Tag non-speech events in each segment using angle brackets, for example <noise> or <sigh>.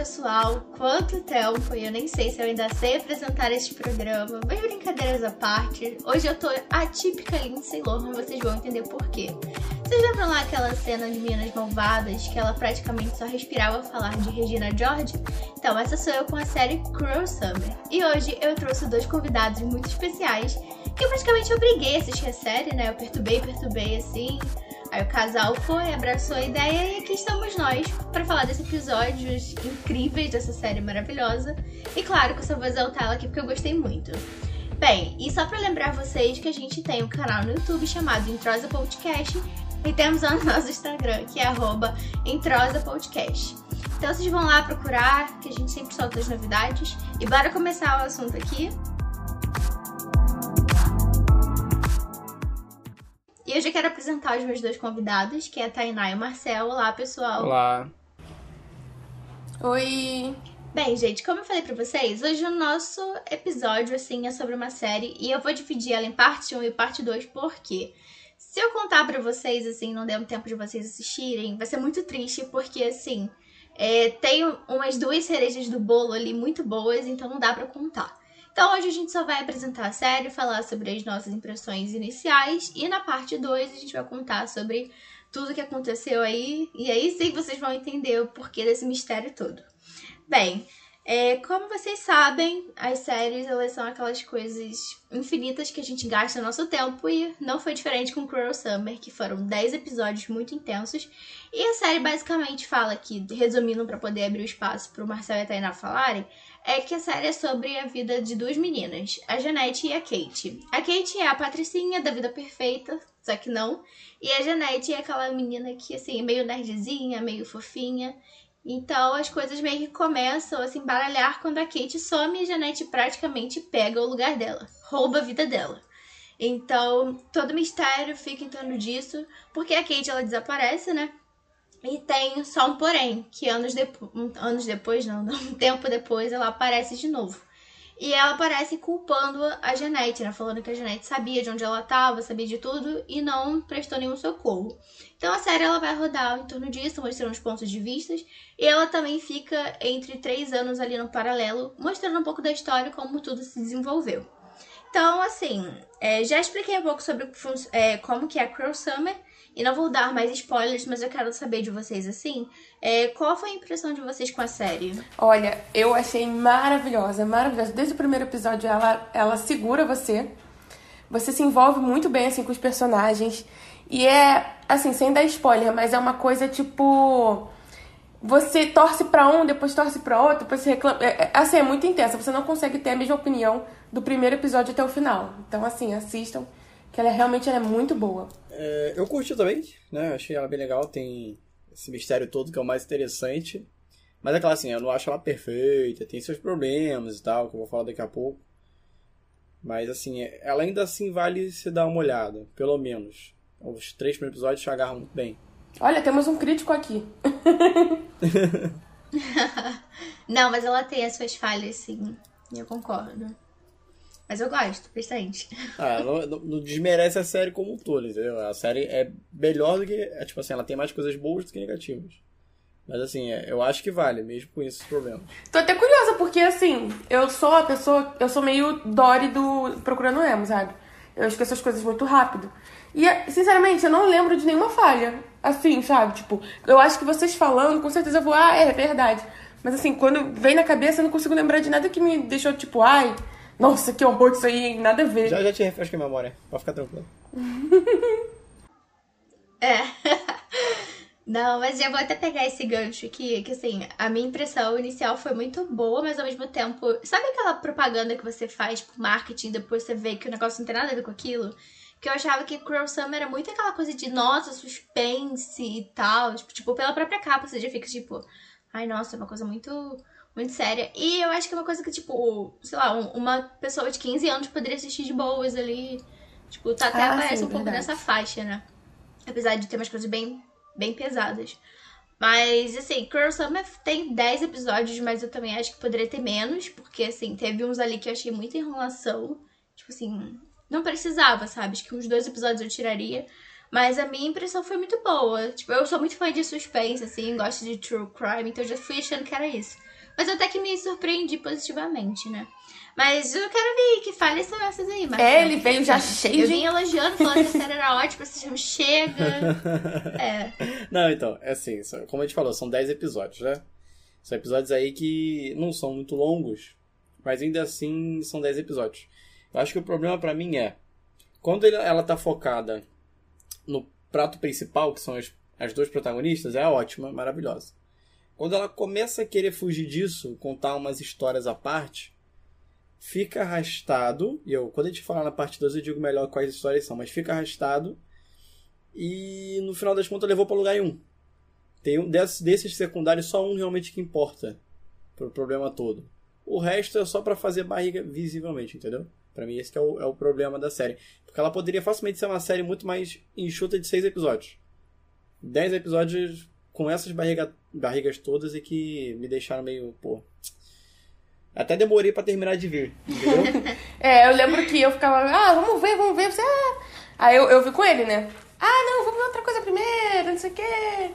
pessoal, quanto tempo! Eu nem sei se eu ainda sei apresentar este programa, mas brincadeiras à parte, hoje eu tô atípica Lindsay Lohan, vocês vão entender por quê. Vocês lembram lá aquela cena de Minas Malvadas que ela praticamente só respirava falar de Regina George? Então, essa sou eu com a série Cruel Summer. E hoje eu trouxe dois convidados muito especiais que eu praticamente obriguei a assistir a série, né? Eu perturbei, perturbei assim. Aí o casal foi, abraçou a ideia e aqui estamos nós para falar desses episódios incríveis dessa série maravilhosa. E claro, com essa voz alta aqui porque eu gostei muito. Bem, e só para lembrar vocês que a gente tem um canal no YouTube chamado Entrosa Podcast e temos o <laughs> nosso Instagram, que é arroba Entrosa Podcast. Então vocês vão lá procurar, que a gente sempre solta as novidades. E bora começar o assunto aqui. E eu já quero apresentar os meus dois convidados, que é a Tainá e o Marcel. Olá, pessoal. Olá. Oi. Bem, gente, como eu falei pra vocês, hoje o nosso episódio, assim, é sobre uma série e eu vou dividir ela em parte 1 e parte 2, porque se eu contar pra vocês, assim, não der um tempo de vocês assistirem, vai ser muito triste, porque, assim, é, tem umas duas cerejas do bolo ali muito boas, então não dá pra contar. Então hoje a gente só vai apresentar a série, falar sobre as nossas impressões iniciais e na parte 2 a gente vai contar sobre tudo que aconteceu aí e aí sim vocês vão entender o porquê desse mistério todo. Bem, é, como vocês sabem, as séries elas são aquelas coisas infinitas que a gente gasta nosso tempo e não foi diferente com Cruel Summer, que foram 10 episódios muito intensos. E a série basicamente fala que, resumindo para poder abrir o espaço para o Marcel e a Tainá falarem, é que a série é sobre a vida de duas meninas, a Janete e a Kate. A Kate é a patricinha da vida perfeita, só que não. E a Janete é aquela menina que, assim, é meio nerdzinha, meio fofinha. Então as coisas meio que começam a se embaralhar quando a Kate some e a Janete praticamente pega o lugar dela, rouba a vida dela. Então todo mistério fica em torno disso, porque a Kate ela desaparece, né? E tem só um porém, que anos, depo anos depois, não, <laughs> um tempo depois, ela aparece de novo. E ela aparece culpando a Janete, né? Falando que a Janete sabia de onde ela estava, sabia de tudo e não prestou nenhum socorro. Então a série ela vai rodar em torno disso, mostrando os pontos de vistas. E ela também fica entre três anos ali no paralelo, mostrando um pouco da história e como tudo se desenvolveu. Então, assim, é, já expliquei um pouco sobre é, como que é a Cruel Summer. E não vou dar mais spoilers, mas eu quero saber de vocês assim. É, qual foi a impressão de vocês com a série? Olha, eu achei maravilhosa, maravilhosa. Desde o primeiro episódio ela, ela segura você. Você se envolve muito bem assim com os personagens. E é, assim, sem dar spoiler, mas é uma coisa tipo. Você torce para um, depois torce para outro, depois você reclama. É, é, assim, é muito intensa. Você não consegue ter a mesma opinião do primeiro episódio até o final. Então, assim, assistam, que ela realmente ela é muito boa. É, eu curti também, né? Achei ela bem legal. Tem esse mistério todo que é o mais interessante. Mas é claro, assim, eu não acho ela perfeita, tem seus problemas e tal, que eu vou falar daqui a pouco. Mas, assim, ela ainda assim vale se dar uma olhada, pelo menos. Os três primeiros episódios se agarram muito bem. Olha, temos um crítico aqui. <laughs> <laughs> não, mas ela tem as suas falhas, sim. Eu concordo. Mas eu gosto bastante. Ah, não, não, desmerece a série como um todo, entendeu? A série é melhor do que. É, tipo assim, ela tem mais coisas boas do que negativas. Mas assim, é, eu acho que vale, mesmo com esses problemas. Tô até curiosa, porque assim, eu sou a pessoa. Eu sou meio Dory do Procurando Emo, sabe? Eu esqueço as coisas muito rápido. E, sinceramente, eu não lembro de nenhuma falha. Assim, sabe? Tipo, eu acho que vocês falando, com certeza eu vou, ah, é verdade. Mas assim, quando vem na cabeça, eu não consigo lembrar de nada que me deixou, tipo, ai, nossa, que horror isso aí, nada a ver. Já, já te refresca a memória, pode ficar tranquilo. <laughs> é. <laughs> Não, mas já vou até pegar esse gancho aqui, que assim, a minha impressão inicial foi muito boa, mas ao mesmo tempo. Sabe aquela propaganda que você faz pro marketing depois você vê que o negócio não tem nada a ver com aquilo? Que eu achava que Cruel Summer era muito aquela coisa de, nossa, suspense e tal. Tipo, tipo pela própria capa você já fica tipo, ai, nossa, é uma coisa muito muito séria. E eu acho que é uma coisa que, tipo, sei lá, uma pessoa de 15 anos poderia assistir de boas ali. Tipo, tá, até ah, aparece sim, um pouco verdade. nessa faixa, né? Apesar de ter umas coisas bem, bem pesadas. Mas, assim, Cruel Summer tem 10 episódios, mas eu também acho que poderia ter menos, porque, assim, teve uns ali que eu achei muita enrolação. Tipo assim, não precisava, sabe? Acho que uns dois episódios eu tiraria. Mas a minha impressão foi muito boa. Tipo, eu sou muito fã de suspense, assim, gosto de true crime, então eu já fui achando que era isso. Mas até que me surpreendi positivamente, né? Mas eu quero ver que fale sobre essas aí, Marcelo. É, ele veio já cheio Eu de. vim elogiando, falando que a série era ótima, você já me chega. <laughs> É. Não, então, é assim, como a gente falou, são 10 episódios, né? São episódios aí que não são muito longos, mas ainda assim são 10 episódios. Eu acho que o problema pra mim é, quando ele- ela tá focada no prato principal, que são as, as duas protagonistas, é ótima, maravilhosa. Quando ela começa a querer fugir disso, contar umas histórias à parte, fica arrastado, e eu, quando a gente falar na parte 2 eu digo melhor quais histórias são, mas fica arrastado, e no final das contas levou pra lugar nenhum. Tem um desses, desses secundários, só um realmente que importa pro problema todo. O resto é só pra fazer barriga visivelmente, entendeu? Pra mim esse é o, é o problema da série. Porque ela poderia facilmente ser uma série muito mais enxuta de seis episódios. Dez episódios com essas barriga, barrigas todas e que me deixaram meio, pô... Até demorei pra terminar de ver, entendeu? <laughs> É, eu lembro que eu ficava, ah, vamos ver, vamos ver. Você, ah. Aí eu, eu vi com ele, né? Ah, não, vamos ver outra coisa primeiro, não sei o quê.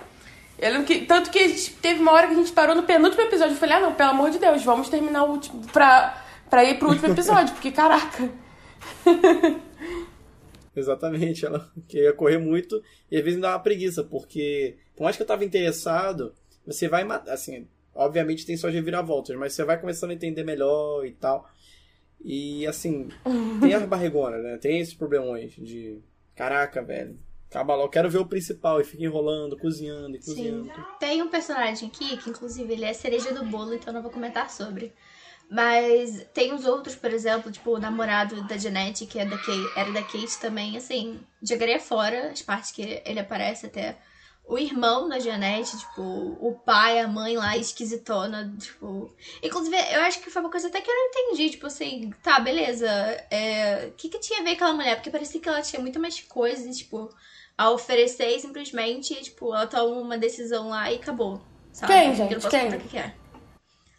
Eu lembro que, tanto que teve uma hora que a gente parou no penúltimo episódio. Eu falei, ah, não, pelo amor de Deus, vamos terminar o último, pra, pra ir pro último episódio, porque caraca. <laughs> Exatamente, ela queria correr muito e às vezes me dava preguiça, porque por mais que eu tava interessado, você vai matar, assim, obviamente tem suas reviravoltas, mas você vai começando a entender melhor e tal. E assim, tem as barrigonas, né? Tem esses problemões de caraca, velho. Acaba logo, quero ver o principal e fica enrolando, cozinhando e cozinhando. Sim. Tem um personagem aqui que, inclusive, ele é cereja do bolo, então eu não vou comentar sobre. Mas tem os outros, por exemplo, tipo o namorado da Janete, que é da Kate, era da Kate também, assim, jogaria fora as partes que ele aparece até. O irmão da Janete, tipo, o pai, a mãe lá, esquisitona, tipo. Inclusive, eu acho que foi uma coisa até que eu não entendi, tipo assim, tá, beleza. é, O que, que tinha a ver aquela mulher? Porque parecia que ela tinha muito mais coisas, tipo, a oferecer e simplesmente, tipo, ela toma uma decisão lá e acabou. Sabe? Quem, Eu gente? não posso Quem? que que é.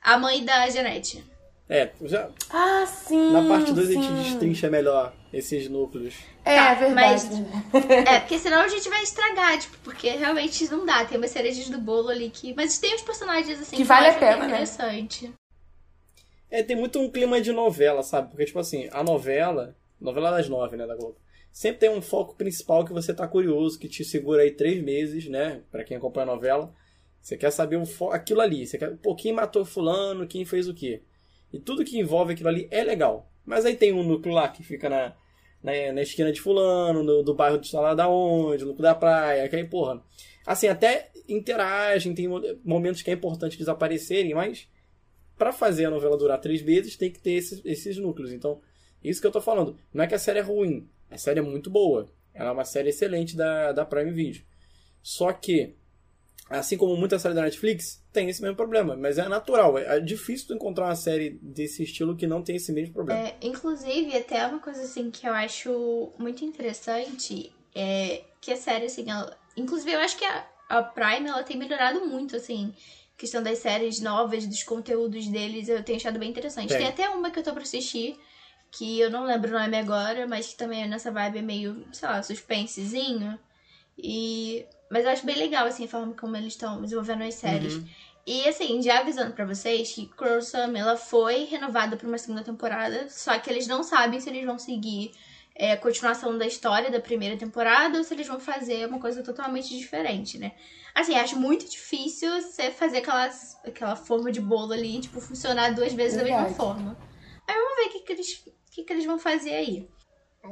A mãe da Janete. É, já Ah, sim. na parte 2 a gente destrincha melhor esses núcleos. É, Tá, verdade. mas- É, porque senão a gente vai estragar, tipo, porque realmente não dá. Tem umas cerejas do bolo ali que. Mas tem uns personagens assim Que vale eu a pena, né? interessante. É, tem muito um clima de novela, sabe? Porque, tipo assim, a novela, novela das nove, né, da Globo, sempre tem um foco principal que você tá curioso, que te segura aí três meses, né? Pra quem acompanha a novela. Você quer saber o fo- aquilo ali. Você quer, pô, quem matou fulano, quem fez o quê? E tudo que envolve aquilo ali é legal. Mas aí tem um núcleo lá que fica na, na, na esquina de fulano, no, do bairro do lá da onde, no da praia, que aí, porra. Assim, até interagem, tem mo- momentos que é importante desaparecerem, mas pra fazer a novela durar três meses, tem que ter esses, esses núcleos. Então, isso que eu tô falando. Não é que a série é ruim. A série é muito boa. Ela é uma série excelente da, da Prime Video. Só que, assim como muita série da Netflix, tem esse mesmo problema. Mas é natural. É, é difícil encontrar uma série desse estilo que não tem esse mesmo problema. É, inclusive, até uma coisa assim que eu acho muito interessante é que a série, assim, ela. Inclusive, eu acho que a, a Prime ela tem melhorado muito, assim, questão das séries novas, dos conteúdos deles, eu tenho achado bem interessante. Tem. Tem até uma que eu tô pra assistir, que eu não lembro o nome agora, mas que também é nessa vibe meio, sei lá, suspensezinho. E. Mas eu acho bem legal, assim, a forma como eles estão desenvolvendo as séries. Uhum. E assim, já avisando pra vocês que Cruel Summer, ela foi renovada pra uma segunda temporada, só que eles não sabem se eles vão seguir é, a continuação da história da primeira temporada ou se eles vão fazer uma coisa totalmente diferente, né? Assim, acho muito difícil você fazer aquelas, aquela forma de bolo ali, tipo, funcionar duas vezes da mesma Verdade. forma. Aí vamos ver o que, que, eles, que, que eles vão fazer aí.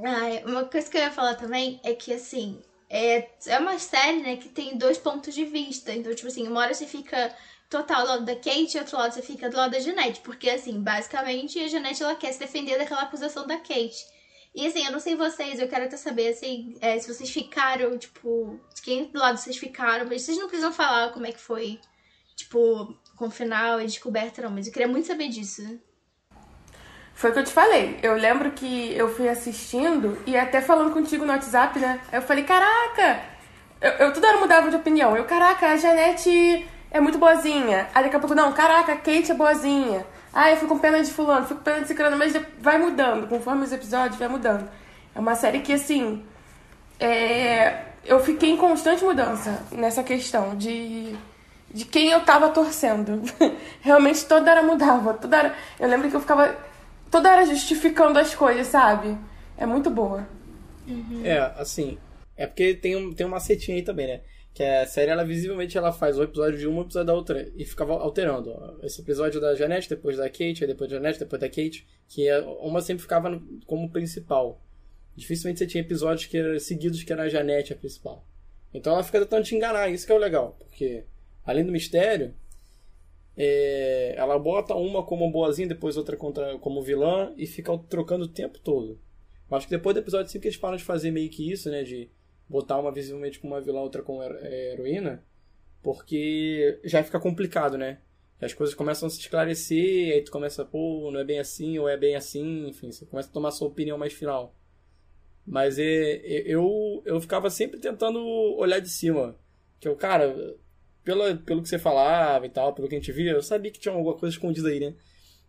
Ai, uma coisa que eu ia falar também é que, assim, é, é uma série, né, que tem dois pontos de vista. Então, tipo assim, uma hora você fica total do lado da Kate e outro lado você fica do lado da Janete. Porque, assim, basicamente a Janete ela quer se defender daquela acusação da Kate. E assim, eu não sei vocês, eu quero até saber, assim, é, se vocês ficaram, tipo, de quem do lado vocês ficaram, mas vocês não precisam falar como é que foi, tipo, com o final e descoberta, não, mas eu queria muito saber disso. Foi o que eu te falei. Eu lembro que eu fui assistindo e até falando contigo no WhatsApp, né? Aí eu falei, caraca! Eu, eu toda hora mudava de opinião. Eu, caraca, a Janete é muito boazinha. Aí daqui a pouco, não, caraca, a Kate é boazinha. Ah, eu fico com pena de fulano, fico com pena de ciclano, mas vai mudando. Conforme os episódios, vai mudando. É uma série que, assim, é, eu fiquei em constante mudança nessa questão de, de quem eu tava torcendo. <laughs> Realmente toda hora mudava. Toda hora... Eu lembro que eu ficava toda hora justificando as coisas, sabe? É muito boa. Uhum. É, assim, é porque tem um, tem um macetinho aí também, né? Que a série, ela visivelmente, ela faz um episódio de uma, um episódio da outra. E ficava alterando. Esse episódio da Janete, depois da Kate, aí depois da Janete, depois da Kate. Que é, uma sempre ficava no, como principal. Dificilmente você tinha episódios que eram seguidos que era a Janete a principal. Então ela fica tentando te enganar, isso que é o legal. Porque, além do mistério, é, ela bota uma como boazinha, depois outra contra, como vilã, e fica trocando o tempo todo. Eu acho que depois do episódio 5 eles param de fazer meio que isso, né? De botar uma visivelmente como uma vilã, outra como é, heroína, porque já fica complicado, né? As coisas começam a se esclarecer, aí tu começa, pô, não é bem assim, ou é bem assim, enfim, você começa a tomar sua opinião mais final. Mas é, é, eu, eu ficava sempre tentando olhar de cima. Que eu, cara, pelo, pelo que você falava e tal, pelo que a gente via, eu sabia que tinha alguma coisa escondida aí, né?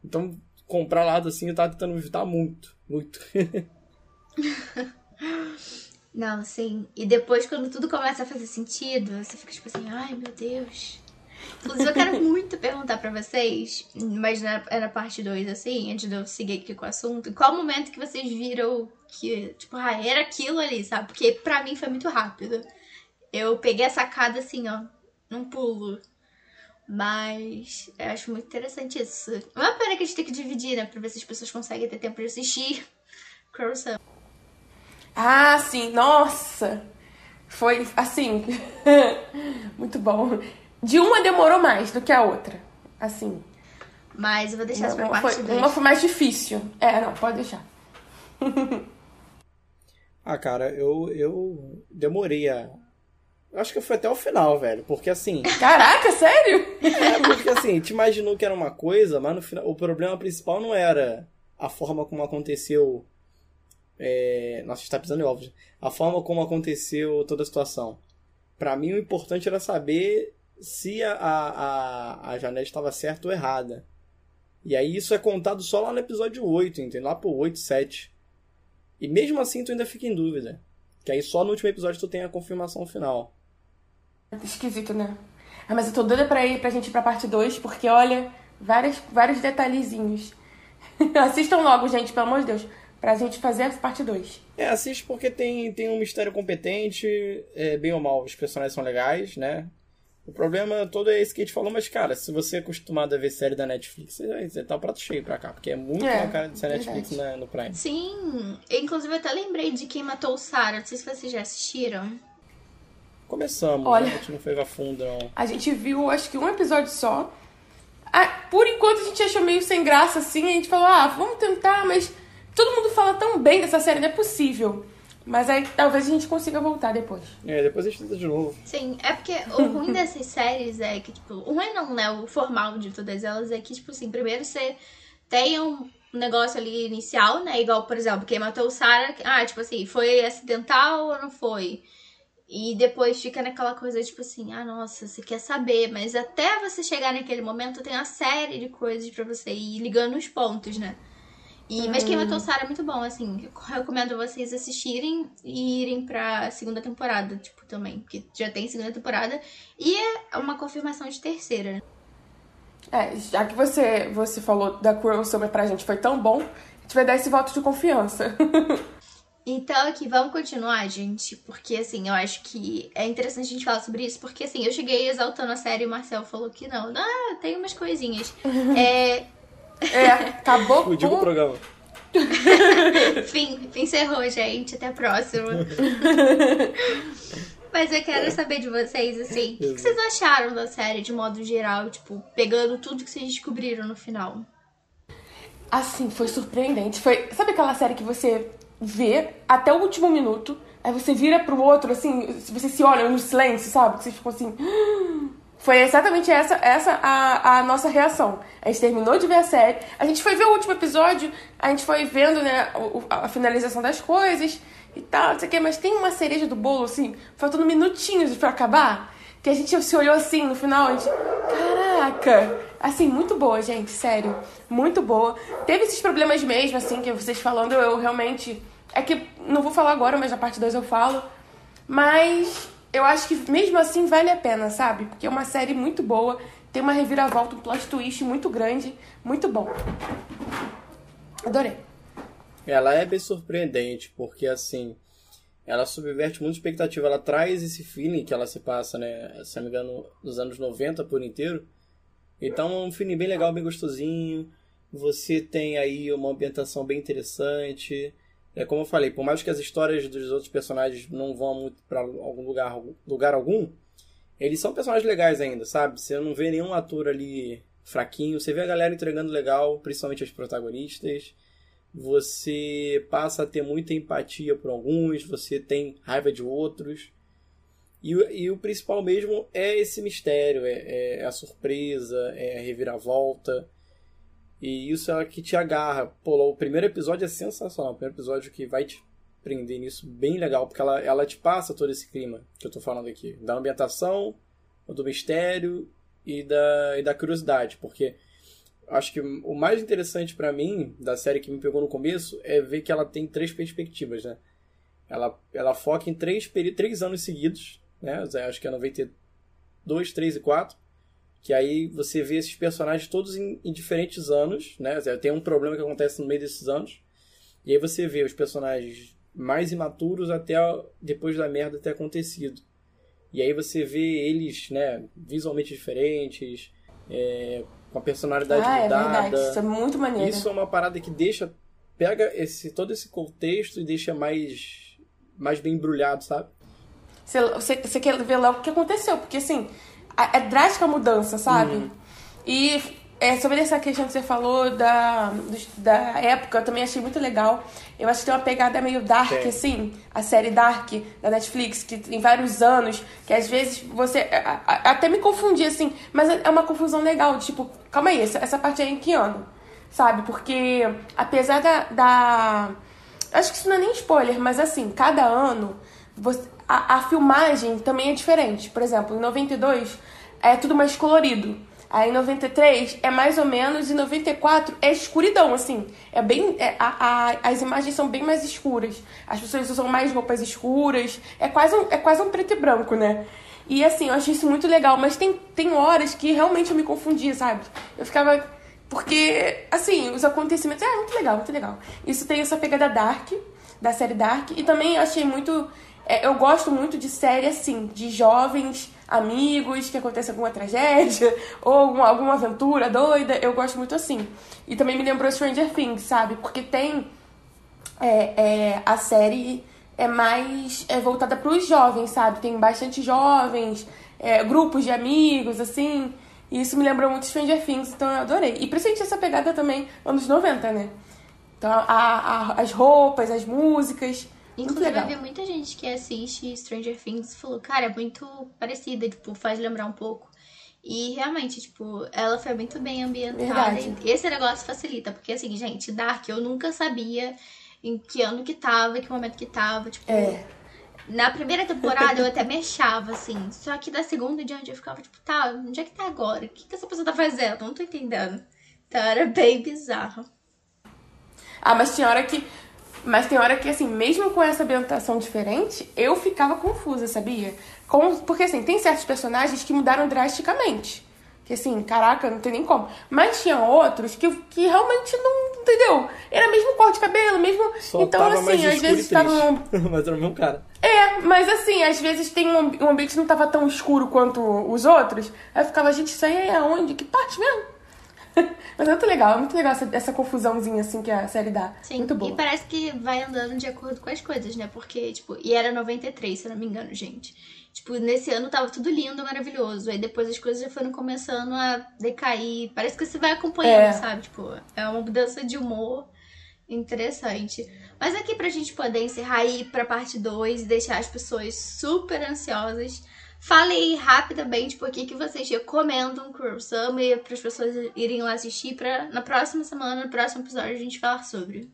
Então, comprar lado assim, eu tava tentando evitar muito, muito. <laughs> Não, sim. E depois, quando tudo começa a fazer sentido, você fica tipo assim, ai meu Deus. Inclusive, eu quero <laughs> muito perguntar pra vocês, mas na, é na parte 2, assim, antes de eu seguir aqui com o assunto, qual momento que vocês viram que, tipo, ah, era aquilo ali, sabe? Porque pra mim foi muito rápido. Eu peguei a sacada assim, ó, num pulo. Mas eu acho muito interessante isso. Uma pena que a gente tem que dividir, né? Pra ver se as pessoas conseguem ter tempo de assistir <laughs> Croissant. Ah, sim, nossa! Foi assim. <laughs> Muito bom. De uma demorou mais do que a outra. Assim. Mas eu vou deixar isso pra parte foi, Uma foi mais difícil. É, não, pode deixar. <laughs> ah, cara, eu, eu demorei a. Acho que foi até o final, velho. Porque assim. <laughs> Caraca, sério? É, porque assim, te imaginou que era uma coisa, mas no final. O problema principal não era a forma como aconteceu é... Nossa, está pisando em ovos. A forma como aconteceu toda a situação. Para mim, o importante era saber se a, a, a Janete estava certa ou errada. E aí isso é contado só lá no episódio 8, entendeu? Lá pro 8, 7. E mesmo assim tu ainda fica em dúvida. Que aí só no último episódio tu tem a confirmação final. Esquisito, né? Ah, mas eu tô doida pra ir pra gente ir pra parte 2, porque olha, vários, vários detalhezinhos. <laughs> Assistam logo, gente, pelo amor de Deus pra gente fazer a parte 2. É, assiste porque tem, tem um mistério competente, é, bem ou mal, os personagens são legais, né? O problema todo é esse que a gente falou, mas, cara, se você é acostumado a ver série da Netflix, você, tá um prato cheio pra cá, porque é muito é, cara de ser Netflix na, no Prime. Sim, inclusive eu até lembrei de quem matou o Sarah, não sei se vocês já assistiram. Começamos, Olha, né? a gente não foi a fundo, não. A gente viu, acho que um episódio só. Ah, por enquanto a gente achou meio sem graça, assim, a gente falou, ah, vamos tentar, mas Todo mundo fala tão bem dessa série, não é possível. Mas aí talvez a gente consiga voltar depois. É, depois a gente tenta de novo. Sim, é porque o ruim <laughs> dessas séries é que, tipo, o ruim não, né? O formal de todas elas é que, tipo assim, primeiro você tem um negócio ali inicial, né? Igual, por exemplo, quem matou o Sarah, ah, tipo assim, foi acidental ou não foi? E depois fica naquela coisa, tipo assim, ah, nossa, você quer saber, mas até você chegar naquele momento tem uma série de coisas para você ir ligando os pontos, né? E, Mas Quem Matou Sarah é muito bom, assim. recomendo vocês assistirem e irem pra segunda temporada, tipo, também. Porque já tem segunda temporada. E é uma confirmação de terceira. É, já que você, você falou da Summer pra gente foi tão bom, a gente vai dar esse voto de confiança. <laughs> Então, aqui, vamos continuar, gente, porque, assim, eu acho que é interessante a gente falar sobre isso, porque, assim, eu cheguei exaltando a série e o Marcel falou que não. Ah, tem umas coisinhas. <laughs> é, é, acabou <laughs> com... o programa. <laughs> fim, encerrou, gente. Até a próxima. Mas eu quero saber de vocês, assim, o que, que vocês acharam da série de modo geral, tipo, pegando tudo que vocês descobriram no final? Assim, foi surpreendente. Foi, sabe aquela série que você vê até o último minuto, aí você vira pro outro, assim, você se olha no silêncio, sabe? Que vocês ficam assim. <gasps> Foi exatamente essa, essa a, a nossa reação. A gente terminou de ver a série, a gente foi ver o último episódio, a gente foi vendo né, a, a finalização das coisas e tal, não sei o que, mas tem uma cereja do bolo, assim, faltando minutinhos pra acabar, que a gente se olhou assim no final, a gente. Caraca! Assim, muito boa, gente, sério. Muito boa. Teve esses problemas mesmo, assim, que vocês falando, eu realmente. É que não vou falar agora, mas na parte 2 eu falo. Mas eu acho que mesmo assim vale a pena, sabe? Porque é uma série muito boa, tem uma reviravolta, um plot twist muito grande, muito bom. Adorei. Ela é bem surpreendente, porque assim, ela subverte muito expectativa, ela traz esse feeling que ela se passa, né, se não me engano, nos anos 90 por inteiro. Então é um feeling bem legal, bem gostosinho. Você tem aí uma ambientação bem interessante. É como eu falei, por mais que as histórias dos outros personagens não vão muito para algum lugar, lugar algum, eles são personagens legais ainda, sabe? Você não vê nenhum ator ali fraquinho, você vê a galera entregando legal, principalmente os protagonistas. Você passa a ter muita empatia por alguns, você tem raiva de outros. E, e o principal mesmo é esse mistério, é, é a surpresa, é a reviravolta. E isso é o que te agarra. Pô, o primeiro episódio é sensacional. O primeiro episódio que vai te prender nisso, bem legal, porque ela, ela te passa todo esse clima que eu tô falando aqui. Da ambientação, do mistério e da, e da curiosidade. Porque acho que o mais interessante para mim da série que me pegou no começo é ver que ela tem três perspectivas, né? Ela, ela foca em três, três anos seguidos, né? Acho que é 92, 3 e 4 que aí você vê esses personagens todos em, em, diferentes anos, né? Tem um problema que acontece no meio desses anos. E aí você vê os personagens mais imaturos até depois da merda ter acontecido. E aí você vê eles, né, visualmente diferentes, é, com a personalidade ah, mudada. É verdade. Isso é muito maneiro. Isso é uma parada que deixa pega esse todo esse contexto e deixa mais mais bem embrulhado, sabe? Você, você, você quer ver logo o que aconteceu, porque assim, é drástica a mudança, sabe? Uhum. E é, sobre essa questão que você falou da, da época, eu também achei muito legal. Eu acho que tem uma pegada meio dark, Sim. assim, a série Dark da Netflix, que tem vários anos, que às vezes você. A, a, até me confundi, assim, mas é uma confusão legal. Tipo, calma aí, essa, essa parte é em que ano? Sabe? Porque apesar da, da. Acho que isso não é nem spoiler, mas assim, cada ano. Você, a, a filmagem também é diferente. Por exemplo, em 92 é tudo mais colorido. Aí em 93 é mais ou menos, e 94 é escuridão, assim. É bem. É, a, a, as imagens são bem mais escuras. As pessoas usam mais roupas escuras. É quase um, é quase um preto e branco, né? E assim, eu achei isso muito legal, mas tem, tem horas que realmente eu me confundia, sabe? Eu ficava. Porque, assim, os acontecimentos. É muito legal, muito legal. Isso tem essa pegada Dark, da série Dark. E também achei muito é, eu gosto muito de série assim, de jovens amigos que acontece alguma tragédia <laughs> ou alguma, alguma aventura doida. Eu gosto muito assim. E também me lembrou Stranger Things, sabe? Porque tem é, é, a série é mais é voltada para os jovens, sabe? Tem bastante jovens, é, grupos de amigos, assim. E isso me lembrou muito Stranger Things, então eu adorei. E principalmente essa pegada também anos 90, né? Então a, a, as roupas, as músicas. Inclusive, eu vi muita gente que assiste Stranger Things e falou, cara, é muito parecida, tipo, faz lembrar um pouco. E realmente, tipo, ela foi muito bem ambientada. E esse negócio facilita, porque assim, gente, Dark, eu nunca sabia em que ano que tava, em que momento que tava, tipo. É. Na primeira temporada eu até me achava, assim. Só que da segunda diante eu ficava, tipo, tá, onde é que tá agora? O que, que essa pessoa tá fazendo? Não tô entendendo. Então era bem bizarro. Ah, mas tinha hora que mas tem hora que, assim, mesmo com essa ambientação diferente, eu ficava confusa, sabia? Com, porque, assim, tem certos personagens que mudaram drasticamente. Que, assim, caraca, não tem nem como. Mas tinha outros que, que realmente não, entendeu? Era mesmo corte de cabelo, mesmo... Só então, assim, às vezes tava... Um... <laughs> mas era o mesmo cara. É, mas assim, às vezes tem um, um ambiente que não tava tão escuro quanto os outros. Aí eu ficava, gente, isso aí é aonde? Que parte mesmo? <laughs> Mas é muito legal, é muito legal essa, essa, confusãozinha assim que a série dá. Sim, muito bom. E parece que vai andando de acordo com as coisas, né? Porque, tipo, e era 93, se eu não me engano, gente. Tipo, nesse ano tava tudo lindo, maravilhoso. Aí depois as coisas já foram começando a decair. Parece que você vai acompanhando, é. sabe? Tipo, é uma mudança de humor interessante. Mas aqui pra gente poder encerrar e ir pra parte 2 e deixar as pessoas super ansiosas Fale aí rapidamente por que, que vocês recomendam Kurosawa para as pessoas irem lá assistir para na próxima semana, no próximo episódio, a gente falar sobre.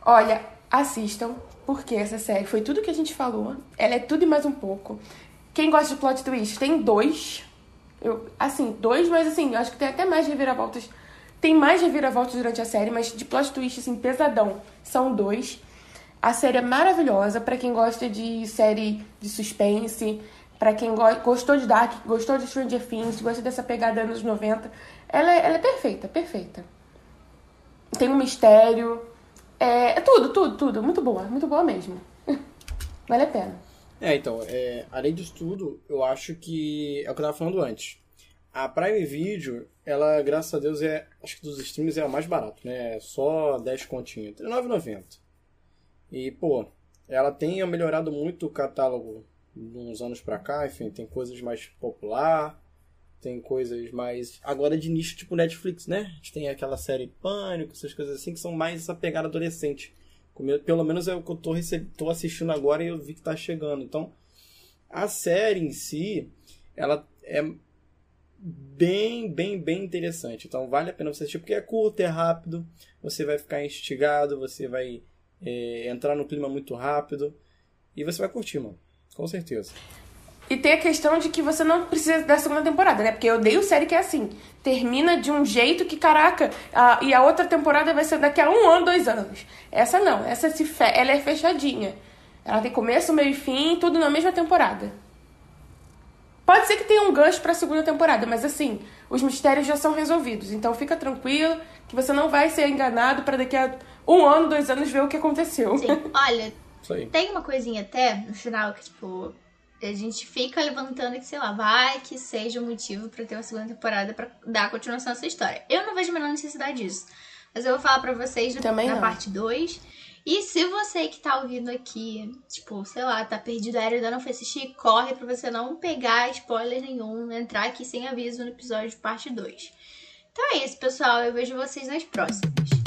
Olha, assistam, porque essa série foi tudo que a gente falou. Ela é tudo e mais um pouco. Quem gosta de plot twist tem dois. Eu, assim, dois, mas assim, acho que tem até mais reviravoltas. Tem mais reviravoltas durante a série, mas de plot twist, assim, pesadão, são dois. A série é maravilhosa para quem gosta de série de suspense, para quem go gostou de Dark, gostou de Stranger Things, gosta dessa pegada anos 90. Ela é, ela é perfeita, perfeita. Tem um mistério. É, é tudo, tudo, tudo. Muito boa, muito boa mesmo. <laughs> vale a pena. É, então, é, além disso tudo, eu acho que é o que eu tava falando antes. A Prime Video, ela, graças a Deus, é. Acho que dos streams é a mais barato, né? É só 10 continhos. R$9,90. E, pô, ela tem melhorado muito o catálogo de uns anos pra cá, enfim, tem coisas mais popular, tem coisas mais. Agora de nicho tipo Netflix, né? A gente tem aquela série Pânico, essas coisas assim, que são mais essa pegada adolescente. Pelo menos é o que eu tô, receb... tô assistindo agora e eu vi que tá chegando. Então, a série em si, ela é bem, bem, bem interessante. Então vale a pena você assistir, porque é curto, é rápido, você vai ficar instigado, você vai entrar no clima muito rápido e você vai curtir, mano. Com certeza. E tem a questão de que você não precisa da segunda temporada, né? Porque eu odeio série que é assim. Termina de um jeito que, caraca, a, e a outra temporada vai ser daqui a um ano, dois anos. Essa não, essa se fe ela é fechadinha. Ela tem começo, meio e fim, tudo na mesma temporada. Pode ser que tenha um gancho pra segunda temporada, mas assim, os mistérios já são resolvidos. Então fica tranquilo que você não vai ser enganado para daqui a um ano, dois anos ver o que aconteceu. Sim, <laughs> olha, tem uma coisinha até no final que, tipo, a gente fica levantando que, sei lá, vai que seja o motivo para ter uma segunda temporada para dar continuação a essa história. Eu não vejo a menor necessidade disso. Mas eu vou falar pra vocês Também na não. parte 2. E se você que tá ouvindo aqui, tipo, sei lá, tá perdido aéreo ainda não foi assistir, corre pra você não pegar spoiler nenhum, entrar aqui sem aviso no episódio de parte 2. Então é isso, pessoal. Eu vejo vocês nas próximas.